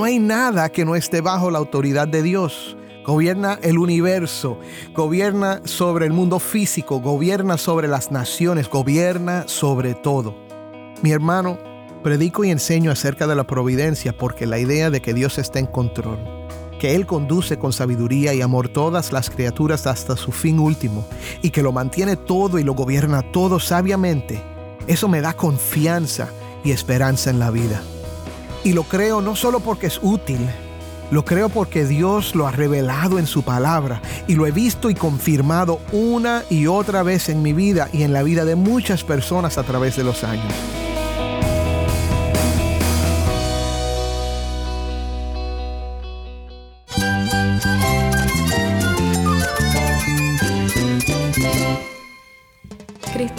no hay nada que no esté bajo la autoridad de Dios. Gobierna el universo, gobierna sobre el mundo físico, gobierna sobre las naciones, gobierna sobre todo. Mi hermano, predico y enseño acerca de la providencia porque la idea de que Dios está en control, que Él conduce con sabiduría y amor todas las criaturas hasta su fin último y que lo mantiene todo y lo gobierna todo sabiamente, eso me da confianza y esperanza en la vida. Y lo creo no solo porque es útil, lo creo porque Dios lo ha revelado en su palabra y lo he visto y confirmado una y otra vez en mi vida y en la vida de muchas personas a través de los años.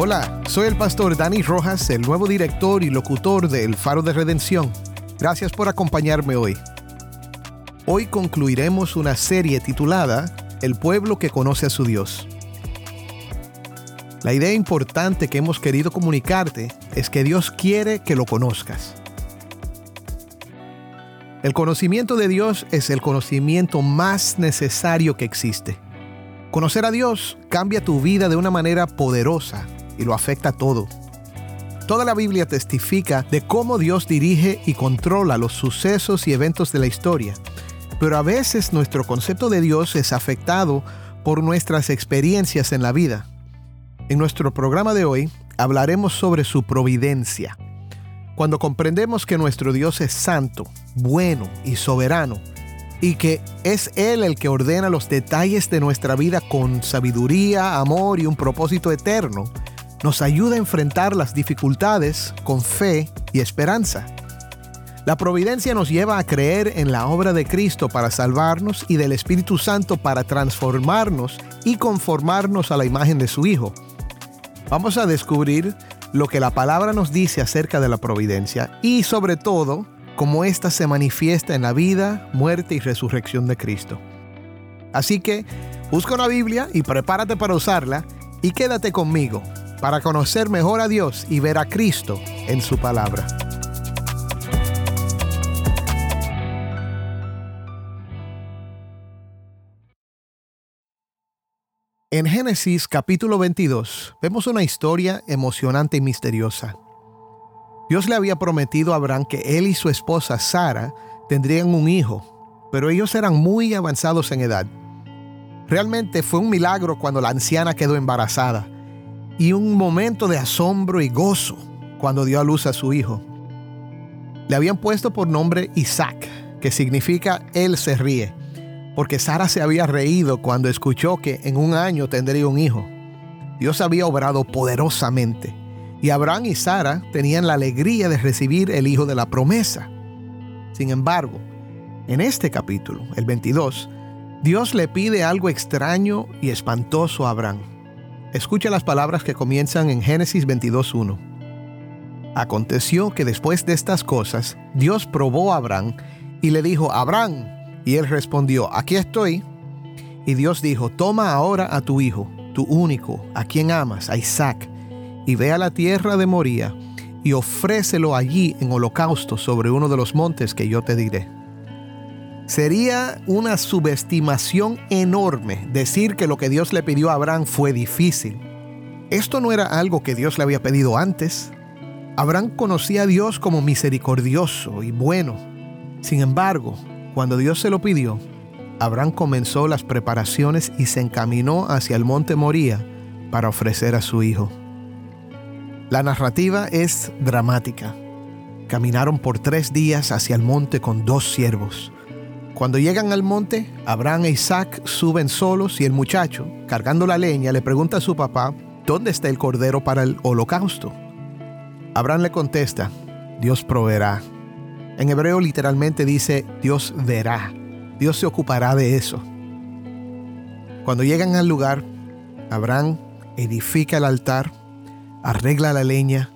Hola, soy el pastor Dani Rojas, el nuevo director y locutor de El Faro de Redención. Gracias por acompañarme hoy. Hoy concluiremos una serie titulada El pueblo que conoce a su Dios. La idea importante que hemos querido comunicarte es que Dios quiere que lo conozcas. El conocimiento de Dios es el conocimiento más necesario que existe. Conocer a Dios cambia tu vida de una manera poderosa y lo afecta todo. Toda la Biblia testifica de cómo Dios dirige y controla los sucesos y eventos de la historia, pero a veces nuestro concepto de Dios es afectado por nuestras experiencias en la vida. En nuestro programa de hoy hablaremos sobre su providencia. Cuando comprendemos que nuestro Dios es santo, bueno y soberano, y que es Él el que ordena los detalles de nuestra vida con sabiduría, amor y un propósito eterno, nos ayuda a enfrentar las dificultades con fe y esperanza. La providencia nos lleva a creer en la obra de Cristo para salvarnos y del Espíritu Santo para transformarnos y conformarnos a la imagen de su Hijo. Vamos a descubrir lo que la palabra nos dice acerca de la providencia y sobre todo cómo ésta se manifiesta en la vida, muerte y resurrección de Cristo. Así que busca una Biblia y prepárate para usarla y quédate conmigo para conocer mejor a Dios y ver a Cristo en su palabra. En Génesis capítulo 22 vemos una historia emocionante y misteriosa. Dios le había prometido a Abraham que él y su esposa Sara tendrían un hijo, pero ellos eran muy avanzados en edad. Realmente fue un milagro cuando la anciana quedó embarazada y un momento de asombro y gozo cuando dio a luz a su hijo. Le habían puesto por nombre Isaac, que significa Él se ríe, porque Sara se había reído cuando escuchó que en un año tendría un hijo. Dios había obrado poderosamente, y Abraham y Sara tenían la alegría de recibir el hijo de la promesa. Sin embargo, en este capítulo, el 22, Dios le pide algo extraño y espantoso a Abraham. Escucha las palabras que comienzan en Génesis 22.1. Aconteció que después de estas cosas, Dios probó a Abraham y le dijo, Abraham, y él respondió, aquí estoy. Y Dios dijo, toma ahora a tu hijo, tu único, a quien amas, a Isaac, y ve a la tierra de Moría, y ofrécelo allí en holocausto sobre uno de los montes que yo te diré. Sería una subestimación enorme decir que lo que Dios le pidió a Abraham fue difícil. Esto no era algo que Dios le había pedido antes. Abraham conocía a Dios como misericordioso y bueno. Sin embargo, cuando Dios se lo pidió, Abraham comenzó las preparaciones y se encaminó hacia el monte Moría para ofrecer a su hijo. La narrativa es dramática. caminaron por tres días hacia el monte con dos siervos. Cuando llegan al monte, Abraham e Isaac suben solos y el muchacho, cargando la leña, le pregunta a su papá, ¿dónde está el cordero para el holocausto? Abraham le contesta, Dios proveerá. En hebreo literalmente dice, Dios verá, Dios se ocupará de eso. Cuando llegan al lugar, Abraham edifica el altar, arregla la leña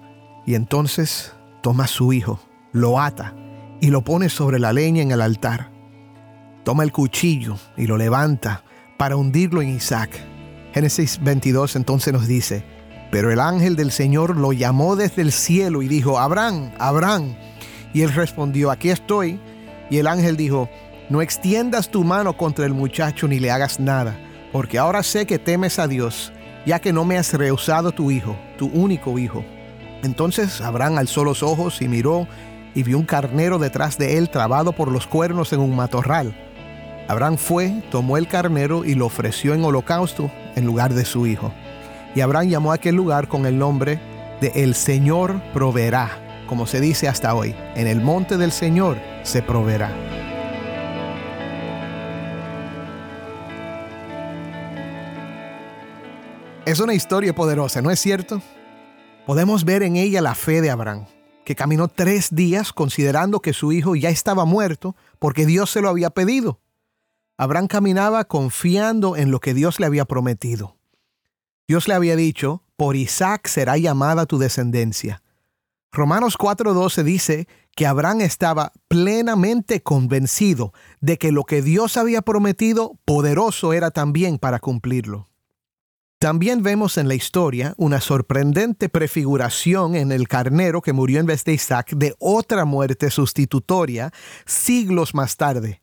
y entonces toma a su hijo, lo ata y lo pone sobre la leña en el altar. Toma el cuchillo y lo levanta para hundirlo en Isaac. Génesis 22 entonces nos dice, pero el ángel del Señor lo llamó desde el cielo y dijo, Abraham, Abraham. Y él respondió, aquí estoy. Y el ángel dijo, no extiendas tu mano contra el muchacho ni le hagas nada, porque ahora sé que temes a Dios, ya que no me has rehusado tu hijo, tu único hijo. Entonces Abraham alzó los ojos y miró y vio un carnero detrás de él trabado por los cuernos en un matorral. Abraham fue, tomó el carnero y lo ofreció en holocausto en lugar de su hijo. Y Abraham llamó a aquel lugar con el nombre de El Señor proveerá, como se dice hasta hoy, en el monte del Señor se proveerá. Es una historia poderosa, ¿no es cierto? Podemos ver en ella la fe de Abraham, que caminó tres días considerando que su hijo ya estaba muerto porque Dios se lo había pedido. Abraham caminaba confiando en lo que Dios le había prometido. Dios le había dicho, por Isaac será llamada tu descendencia. Romanos 4:12 dice que Abraham estaba plenamente convencido de que lo que Dios había prometido, poderoso era también para cumplirlo. También vemos en la historia una sorprendente prefiguración en el carnero que murió en vez de Isaac de otra muerte sustitutoria siglos más tarde.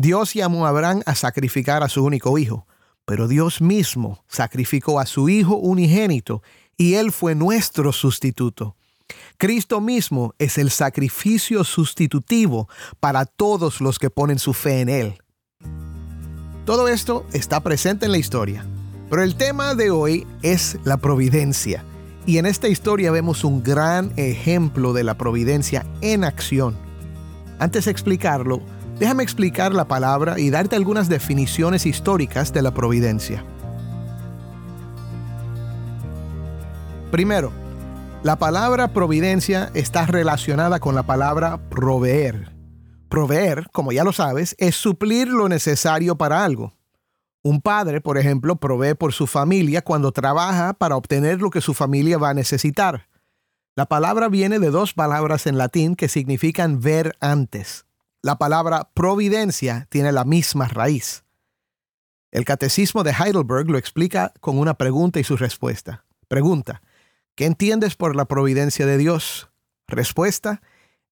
Dios llamó a Abraham a sacrificar a su único hijo, pero Dios mismo sacrificó a su hijo unigénito y él fue nuestro sustituto. Cristo mismo es el sacrificio sustitutivo para todos los que ponen su fe en Él. Todo esto está presente en la historia, pero el tema de hoy es la providencia. Y en esta historia vemos un gran ejemplo de la providencia en acción. Antes de explicarlo, déjame explicar la palabra y darte algunas definiciones históricas de la providencia. Primero, la palabra providencia está relacionada con la palabra proveer. Proveer, como ya lo sabes, es suplir lo necesario para algo. Un padre, por ejemplo, provee por su familia cuando trabaja para obtener lo que su familia va a necesitar. La palabra viene de dos palabras en latín que significan ver antes. La palabra providencia tiene la misma raíz. El catecismo de Heidelberg lo explica con una pregunta y su respuesta. Pregunta, ¿qué entiendes por la providencia de Dios? Respuesta,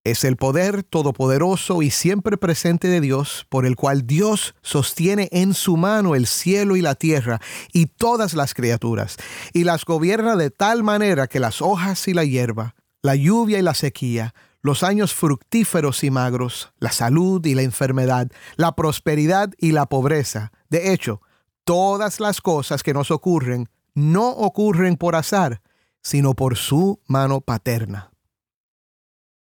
es el poder todopoderoso y siempre presente de Dios, por el cual Dios sostiene en su mano el cielo y la tierra y todas las criaturas, y las gobierna de tal manera que las hojas y la hierba, la lluvia y la sequía, los años fructíferos y magros, la salud y la enfermedad, la prosperidad y la pobreza. De hecho, todas las cosas que nos ocurren no ocurren por azar, sino por su mano paterna.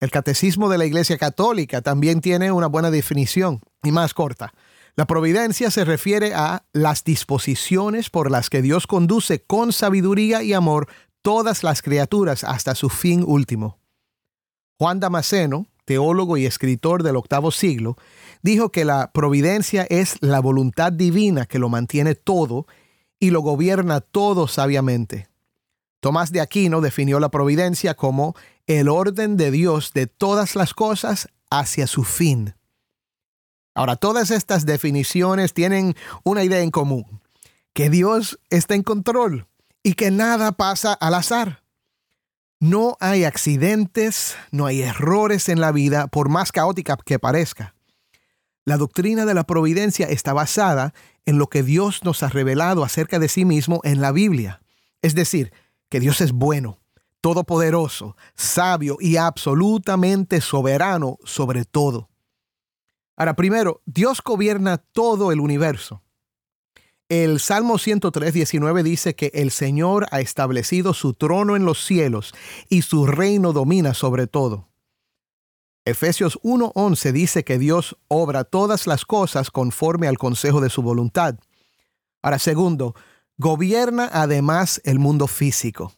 El catecismo de la Iglesia Católica también tiene una buena definición y más corta. La providencia se refiere a las disposiciones por las que Dios conduce con sabiduría y amor todas las criaturas hasta su fin último. Juan Damasceno, teólogo y escritor del octavo siglo, dijo que la providencia es la voluntad divina que lo mantiene todo y lo gobierna todo sabiamente. Tomás de Aquino definió la providencia como el orden de Dios de todas las cosas hacia su fin. Ahora, todas estas definiciones tienen una idea en común, que Dios está en control y que nada pasa al azar. No hay accidentes, no hay errores en la vida, por más caótica que parezca. La doctrina de la providencia está basada en lo que Dios nos ha revelado acerca de sí mismo en la Biblia. Es decir, que Dios es bueno, todopoderoso, sabio y absolutamente soberano sobre todo. Ahora, primero, Dios gobierna todo el universo. El Salmo 103, 19 dice que el Señor ha establecido su trono en los cielos y su reino domina sobre todo. Efesios 1.11 dice que Dios obra todas las cosas conforme al consejo de su voluntad. Ahora, segundo, gobierna además el mundo físico.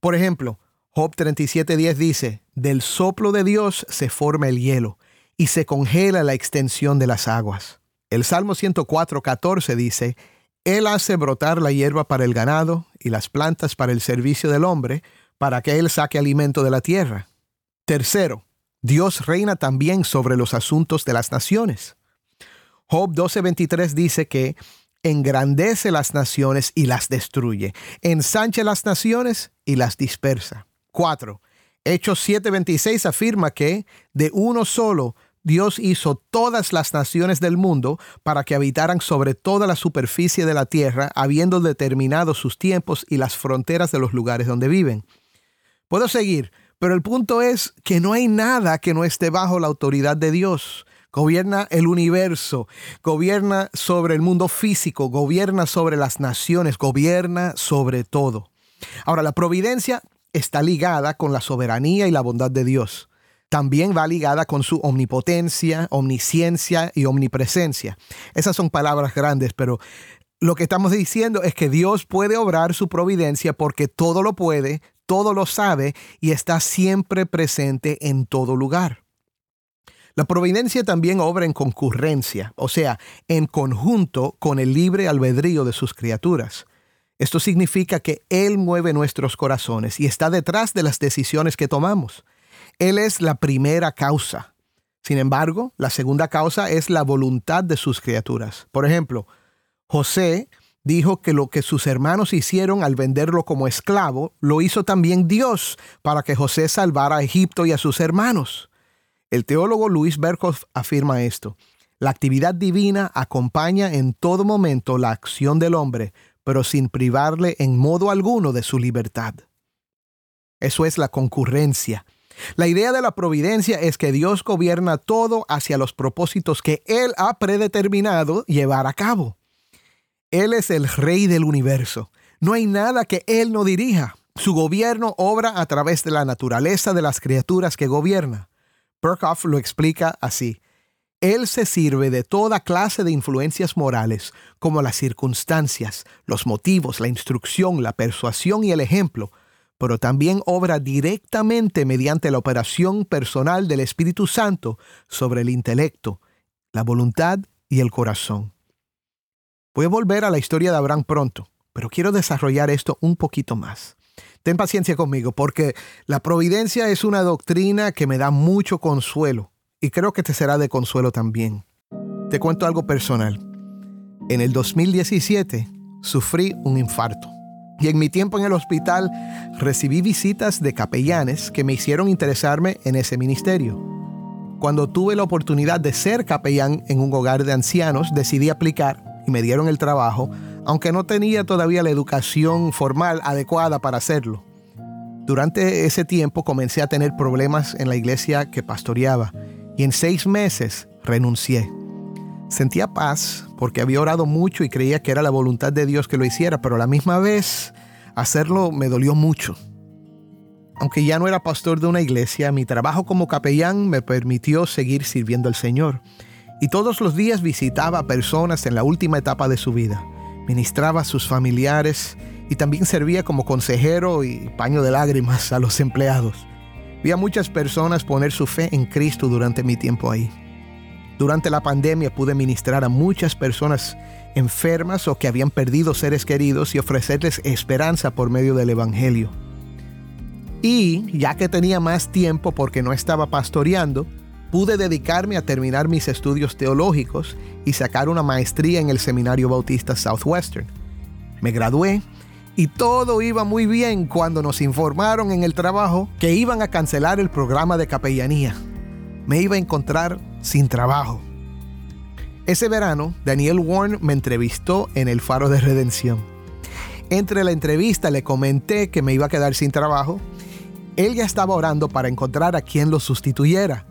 Por ejemplo, Job 37.10 dice, del soplo de Dios se forma el hielo y se congela la extensión de las aguas. El Salmo 104.14 dice, Él hace brotar la hierba para el ganado y las plantas para el servicio del hombre, para que Él saque alimento de la tierra. Tercero, Dios reina también sobre los asuntos de las naciones. Job 12:23 dice que engrandece las naciones y las destruye, ensancha las naciones y las dispersa. 4. Hechos 7:26 afirma que de uno solo Dios hizo todas las naciones del mundo para que habitaran sobre toda la superficie de la tierra, habiendo determinado sus tiempos y las fronteras de los lugares donde viven. Puedo seguir, pero el punto es que no hay nada que no esté bajo la autoridad de Dios. Gobierna el universo, gobierna sobre el mundo físico, gobierna sobre las naciones, gobierna sobre todo. Ahora, la providencia está ligada con la soberanía y la bondad de Dios. También va ligada con su omnipotencia, omnisciencia y omnipresencia. Esas son palabras grandes, pero lo que estamos diciendo es que Dios puede obrar su providencia porque todo lo puede, todo lo sabe y está siempre presente en todo lugar. La providencia también obra en concurrencia, o sea, en conjunto con el libre albedrío de sus criaturas. Esto significa que Él mueve nuestros corazones y está detrás de las decisiones que tomamos. Él es la primera causa. Sin embargo, la segunda causa es la voluntad de sus criaturas. Por ejemplo, José dijo que lo que sus hermanos hicieron al venderlo como esclavo, lo hizo también Dios para que José salvara a Egipto y a sus hermanos. El teólogo Luis Berkhoff afirma esto. La actividad divina acompaña en todo momento la acción del hombre, pero sin privarle en modo alguno de su libertad. Eso es la concurrencia. La idea de la providencia es que Dios gobierna todo hacia los propósitos que Él ha predeterminado llevar a cabo. Él es el rey del universo. No hay nada que Él no dirija. Su gobierno obra a través de la naturaleza de las criaturas que gobierna. Berkhoff lo explica así. Él se sirve de toda clase de influencias morales, como las circunstancias, los motivos, la instrucción, la persuasión y el ejemplo, pero también obra directamente mediante la operación personal del Espíritu Santo sobre el intelecto, la voluntad y el corazón. Voy a volver a la historia de Abraham pronto, pero quiero desarrollar esto un poquito más. Ten paciencia conmigo porque la providencia es una doctrina que me da mucho consuelo y creo que te será de consuelo también. Te cuento algo personal. En el 2017 sufrí un infarto y en mi tiempo en el hospital recibí visitas de capellanes que me hicieron interesarme en ese ministerio. Cuando tuve la oportunidad de ser capellán en un hogar de ancianos, decidí aplicar y me dieron el trabajo, aunque no tenía todavía la educación formal adecuada para hacerlo. Durante ese tiempo comencé a tener problemas en la iglesia que pastoreaba y en seis meses renuncié. Sentía paz porque había orado mucho y creía que era la voluntad de Dios que lo hiciera, pero a la misma vez hacerlo me dolió mucho. Aunque ya no era pastor de una iglesia, mi trabajo como capellán me permitió seguir sirviendo al Señor y todos los días visitaba a personas en la última etapa de su vida. Ministraba a sus familiares y también servía como consejero y paño de lágrimas a los empleados. Vi a muchas personas poner su fe en Cristo durante mi tiempo ahí. Durante la pandemia pude ministrar a muchas personas enfermas o que habían perdido seres queridos y ofrecerles esperanza por medio del Evangelio. Y ya que tenía más tiempo porque no estaba pastoreando, pude dedicarme a terminar mis estudios teológicos y sacar una maestría en el Seminario Bautista Southwestern. Me gradué y todo iba muy bien cuando nos informaron en el trabajo que iban a cancelar el programa de capellanía. Me iba a encontrar sin trabajo. Ese verano, Daniel Warren me entrevistó en el Faro de Redención. Entre la entrevista le comenté que me iba a quedar sin trabajo. Él ya estaba orando para encontrar a quien lo sustituyera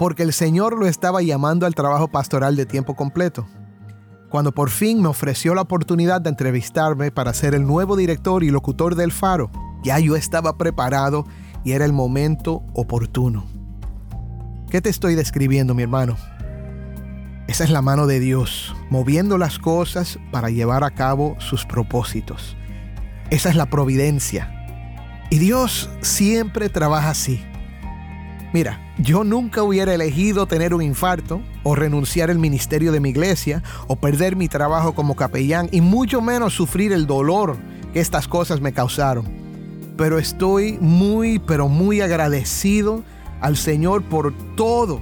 porque el Señor lo estaba llamando al trabajo pastoral de tiempo completo. Cuando por fin me ofreció la oportunidad de entrevistarme para ser el nuevo director y locutor del Faro, ya yo estaba preparado y era el momento oportuno. ¿Qué te estoy describiendo, mi hermano? Esa es la mano de Dios, moviendo las cosas para llevar a cabo sus propósitos. Esa es la providencia. Y Dios siempre trabaja así. Mira, yo nunca hubiera elegido tener un infarto o renunciar al ministerio de mi iglesia o perder mi trabajo como capellán y mucho menos sufrir el dolor que estas cosas me causaron. Pero estoy muy, pero muy agradecido al Señor por todo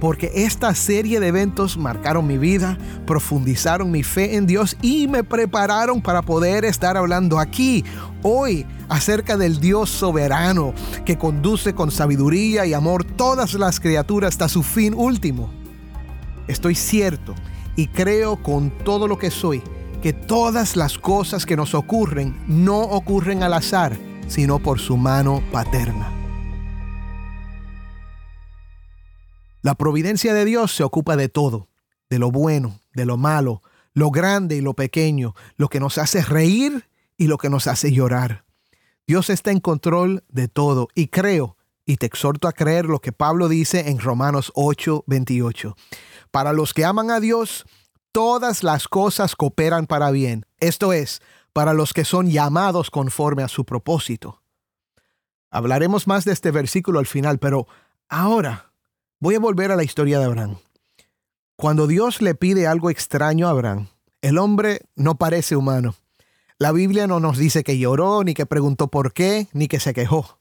porque esta serie de eventos marcaron mi vida, profundizaron mi fe en Dios y me prepararon para poder estar hablando aquí hoy acerca del Dios soberano que conduce con sabiduría y amor todas las criaturas hasta su fin último. Estoy cierto y creo con todo lo que soy que todas las cosas que nos ocurren no ocurren al azar, sino por su mano paterna. La providencia de Dios se ocupa de todo, de lo bueno, de lo malo, lo grande y lo pequeño, lo que nos hace reír y lo que nos hace llorar. Dios está en control de todo y creo, y te exhorto a creer lo que Pablo dice en Romanos 8, 28. Para los que aman a Dios, todas las cosas cooperan para bien. Esto es, para los que son llamados conforme a su propósito. Hablaremos más de este versículo al final, pero ahora Voy a volver a la historia de Abraham. Cuando Dios le pide algo extraño a Abraham, el hombre no parece humano. La Biblia no nos dice que lloró, ni que preguntó por qué, ni que se quejó.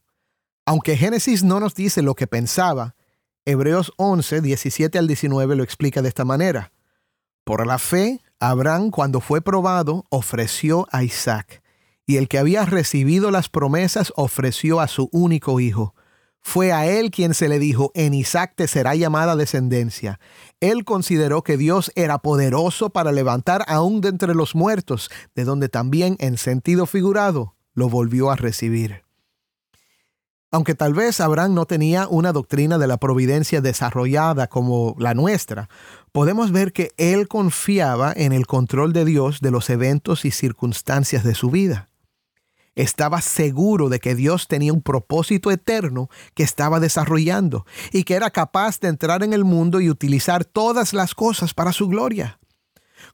Aunque Génesis no nos dice lo que pensaba, Hebreos 11, 17 al 19 lo explica de esta manera. Por la fe, Abraham, cuando fue probado, ofreció a Isaac, y el que había recibido las promesas ofreció a su único hijo fue a él quien se le dijo, en Isaac te será llamada descendencia. Él consideró que Dios era poderoso para levantar aún de entre los muertos, de donde también en sentido figurado lo volvió a recibir. Aunque tal vez Abraham no tenía una doctrina de la providencia desarrollada como la nuestra, podemos ver que él confiaba en el control de Dios de los eventos y circunstancias de su vida estaba seguro de que Dios tenía un propósito eterno que estaba desarrollando y que era capaz de entrar en el mundo y utilizar todas las cosas para su gloria.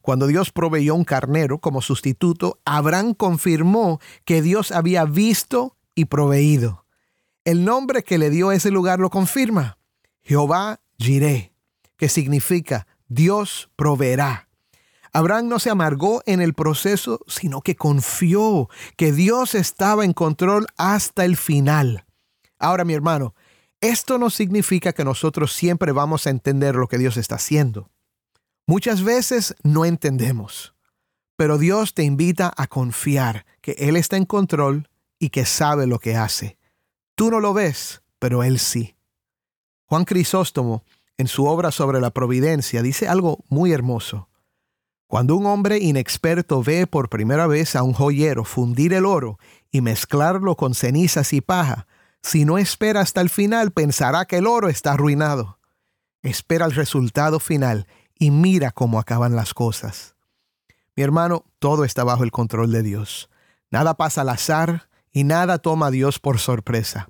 Cuando Dios proveyó un carnero como sustituto, Abraham confirmó que Dios había visto y proveído. El nombre que le dio ese lugar lo confirma. Jehová Jireh, que significa Dios proveerá. Abraham no se amargó en el proceso, sino que confió que Dios estaba en control hasta el final. Ahora, mi hermano, esto no significa que nosotros siempre vamos a entender lo que Dios está haciendo. Muchas veces no entendemos, pero Dios te invita a confiar que Él está en control y que sabe lo que hace. Tú no lo ves, pero Él sí. Juan Crisóstomo, en su obra sobre la providencia, dice algo muy hermoso. Cuando un hombre inexperto ve por primera vez a un joyero fundir el oro y mezclarlo con cenizas y paja, si no espera hasta el final pensará que el oro está arruinado. Espera el resultado final y mira cómo acaban las cosas. Mi hermano, todo está bajo el control de Dios. Nada pasa al azar y nada toma a Dios por sorpresa.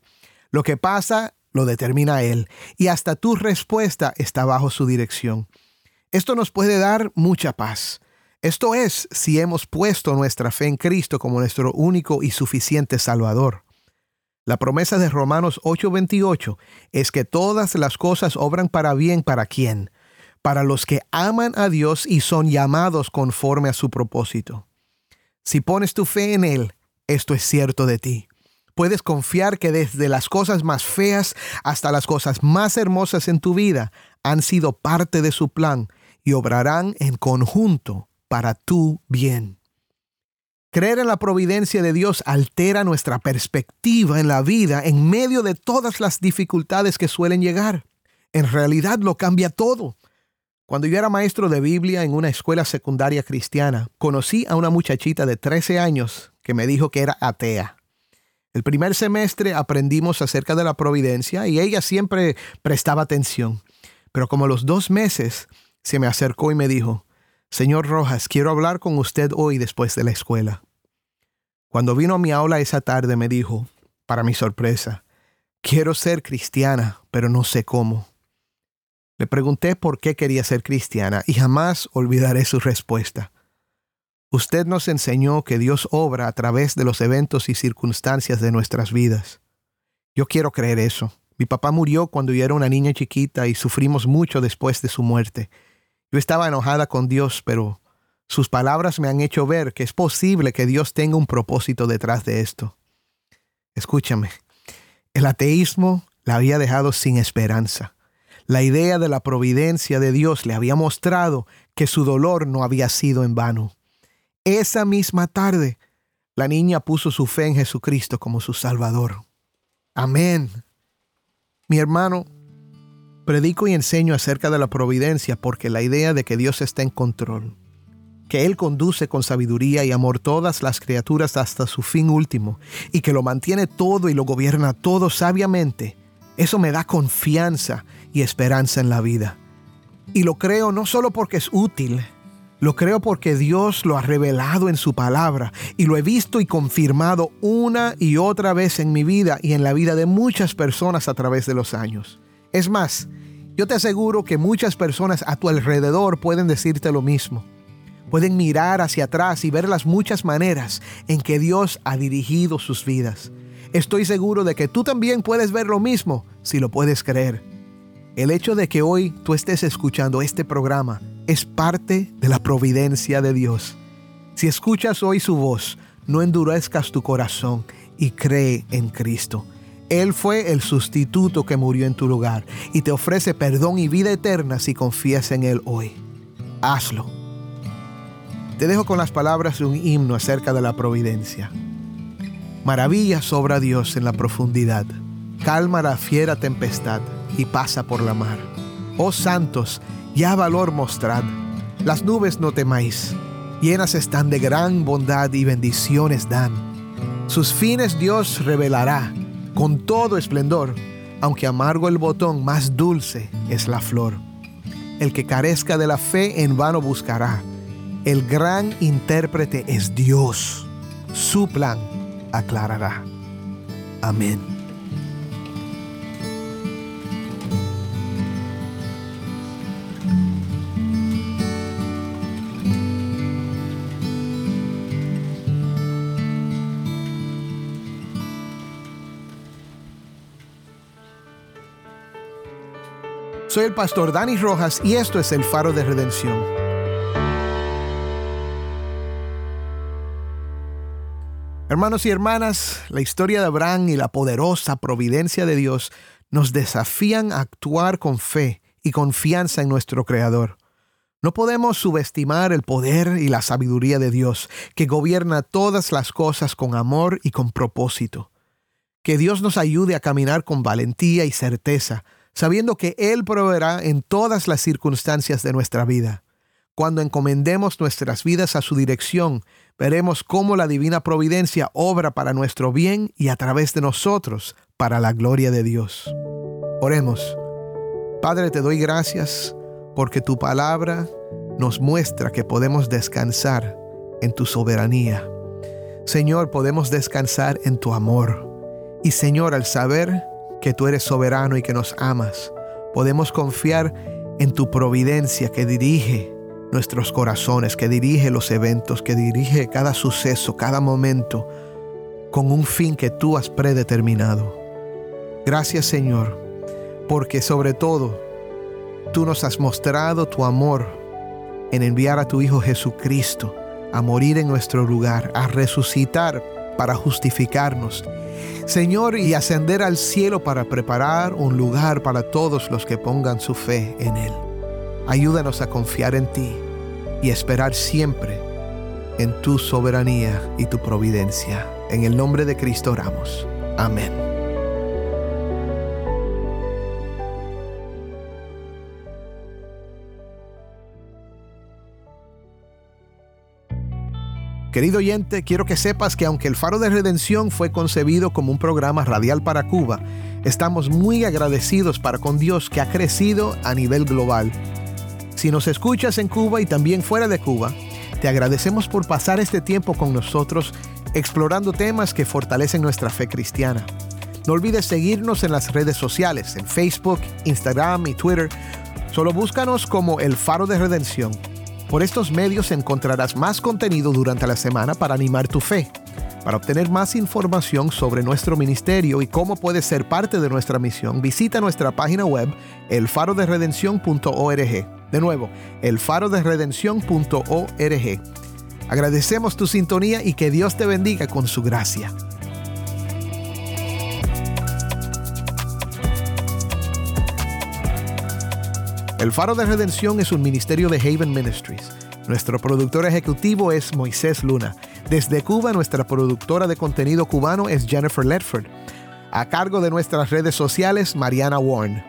Lo que pasa lo determina Él y hasta tu respuesta está bajo su dirección. Esto nos puede dar mucha paz. Esto es si hemos puesto nuestra fe en Cristo como nuestro único y suficiente Salvador. La promesa de Romanos 8:28 es que todas las cosas obran para bien para quién? Para los que aman a Dios y son llamados conforme a su propósito. Si pones tu fe en Él, esto es cierto de ti. Puedes confiar que desde las cosas más feas hasta las cosas más hermosas en tu vida han sido parte de su plan y obrarán en conjunto para tu bien. Creer en la providencia de Dios altera nuestra perspectiva en la vida en medio de todas las dificultades que suelen llegar. En realidad lo cambia todo. Cuando yo era maestro de Biblia en una escuela secundaria cristiana, conocí a una muchachita de 13 años que me dijo que era atea. El primer semestre aprendimos acerca de la providencia y ella siempre prestaba atención. Pero como los dos meses se me acercó y me dijo, Señor Rojas, quiero hablar con usted hoy después de la escuela. Cuando vino a mi aula esa tarde me dijo, para mi sorpresa, quiero ser cristiana, pero no sé cómo. Le pregunté por qué quería ser cristiana y jamás olvidaré su respuesta. Usted nos enseñó que Dios obra a través de los eventos y circunstancias de nuestras vidas. Yo quiero creer eso. Mi papá murió cuando yo era una niña chiquita y sufrimos mucho después de su muerte. Yo estaba enojada con Dios, pero sus palabras me han hecho ver que es posible que Dios tenga un propósito detrás de esto. Escúchame, el ateísmo la había dejado sin esperanza. La idea de la providencia de Dios le había mostrado que su dolor no había sido en vano. Esa misma tarde, la niña puso su fe en Jesucristo como su Salvador. Amén. Mi hermano, predico y enseño acerca de la providencia porque la idea de que Dios está en control, que Él conduce con sabiduría y amor todas las criaturas hasta su fin último y que lo mantiene todo y lo gobierna todo sabiamente, eso me da confianza y esperanza en la vida. Y lo creo no solo porque es útil, lo creo porque Dios lo ha revelado en su palabra y lo he visto y confirmado una y otra vez en mi vida y en la vida de muchas personas a través de los años. Es más, yo te aseguro que muchas personas a tu alrededor pueden decirte lo mismo. Pueden mirar hacia atrás y ver las muchas maneras en que Dios ha dirigido sus vidas. Estoy seguro de que tú también puedes ver lo mismo si lo puedes creer. El hecho de que hoy tú estés escuchando este programa es parte de la providencia de Dios. Si escuchas hoy su voz, no endurezcas tu corazón y cree en Cristo. Él fue el sustituto que murió en tu lugar y te ofrece perdón y vida eterna si confías en Él hoy. Hazlo. Te dejo con las palabras de un himno acerca de la providencia. Maravilla sobra Dios en la profundidad, calma la fiera tempestad y pasa por la mar. Oh santos, ya valor mostrad. Las nubes no temáis, llenas están de gran bondad y bendiciones dan. Sus fines Dios revelará con todo esplendor, aunque amargo el botón, más dulce es la flor. El que carezca de la fe en vano buscará. El gran intérprete es Dios. Su plan aclarará. Amén. Soy el pastor Dani Rojas y esto es el faro de redención. Hermanos y hermanas, la historia de Abraham y la poderosa providencia de Dios nos desafían a actuar con fe y confianza en nuestro Creador. No podemos subestimar el poder y la sabiduría de Dios, que gobierna todas las cosas con amor y con propósito. Que Dios nos ayude a caminar con valentía y certeza, sabiendo que Él proveerá en todas las circunstancias de nuestra vida. Cuando encomendemos nuestras vidas a su dirección, veremos cómo la divina providencia obra para nuestro bien y a través de nosotros para la gloria de Dios. Oremos. Padre, te doy gracias porque tu palabra nos muestra que podemos descansar en tu soberanía. Señor, podemos descansar en tu amor. Y Señor, al saber que tú eres soberano y que nos amas. Podemos confiar en tu providencia que dirige nuestros corazones, que dirige los eventos, que dirige cada suceso, cada momento, con un fin que tú has predeterminado. Gracias Señor, porque sobre todo tú nos has mostrado tu amor en enviar a tu Hijo Jesucristo a morir en nuestro lugar, a resucitar para justificarnos Señor, y ascender al cielo para preparar un lugar para todos los que pongan su fe en Él. Ayúdanos a confiar en ti y esperar siempre en tu soberanía y tu providencia. En el nombre de Cristo oramos. Amén. Querido oyente, quiero que sepas que aunque el Faro de Redención fue concebido como un programa radial para Cuba, estamos muy agradecidos para con Dios que ha crecido a nivel global. Si nos escuchas en Cuba y también fuera de Cuba, te agradecemos por pasar este tiempo con nosotros explorando temas que fortalecen nuestra fe cristiana. No olvides seguirnos en las redes sociales, en Facebook, Instagram y Twitter Solo búscanos como El Faro de Redención. Por estos medios encontrarás más contenido durante la semana para animar tu fe. Para obtener más información sobre nuestro ministerio y cómo puedes ser parte de nuestra misión, visita nuestra página web elfaroderedención.org. De nuevo, elfaroderedención.org. Agradecemos tu sintonía y que Dios te bendiga con su gracia. El Faro de Redención es un ministerio de Haven Ministries. Nuestro productor ejecutivo es Moisés Luna. Desde Cuba, nuestra productora de contenido cubano es Jennifer Ledford. A cargo de nuestras redes sociales, Mariana Warren.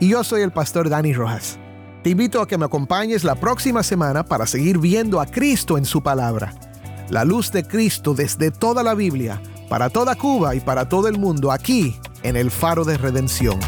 Y yo soy el pastor Dani Rojas. Te invito a que me acompañes la próxima semana para seguir viendo a Cristo en su palabra. La luz de Cristo desde toda la Biblia, para toda Cuba y para todo el mundo, aquí en el Faro de Redención.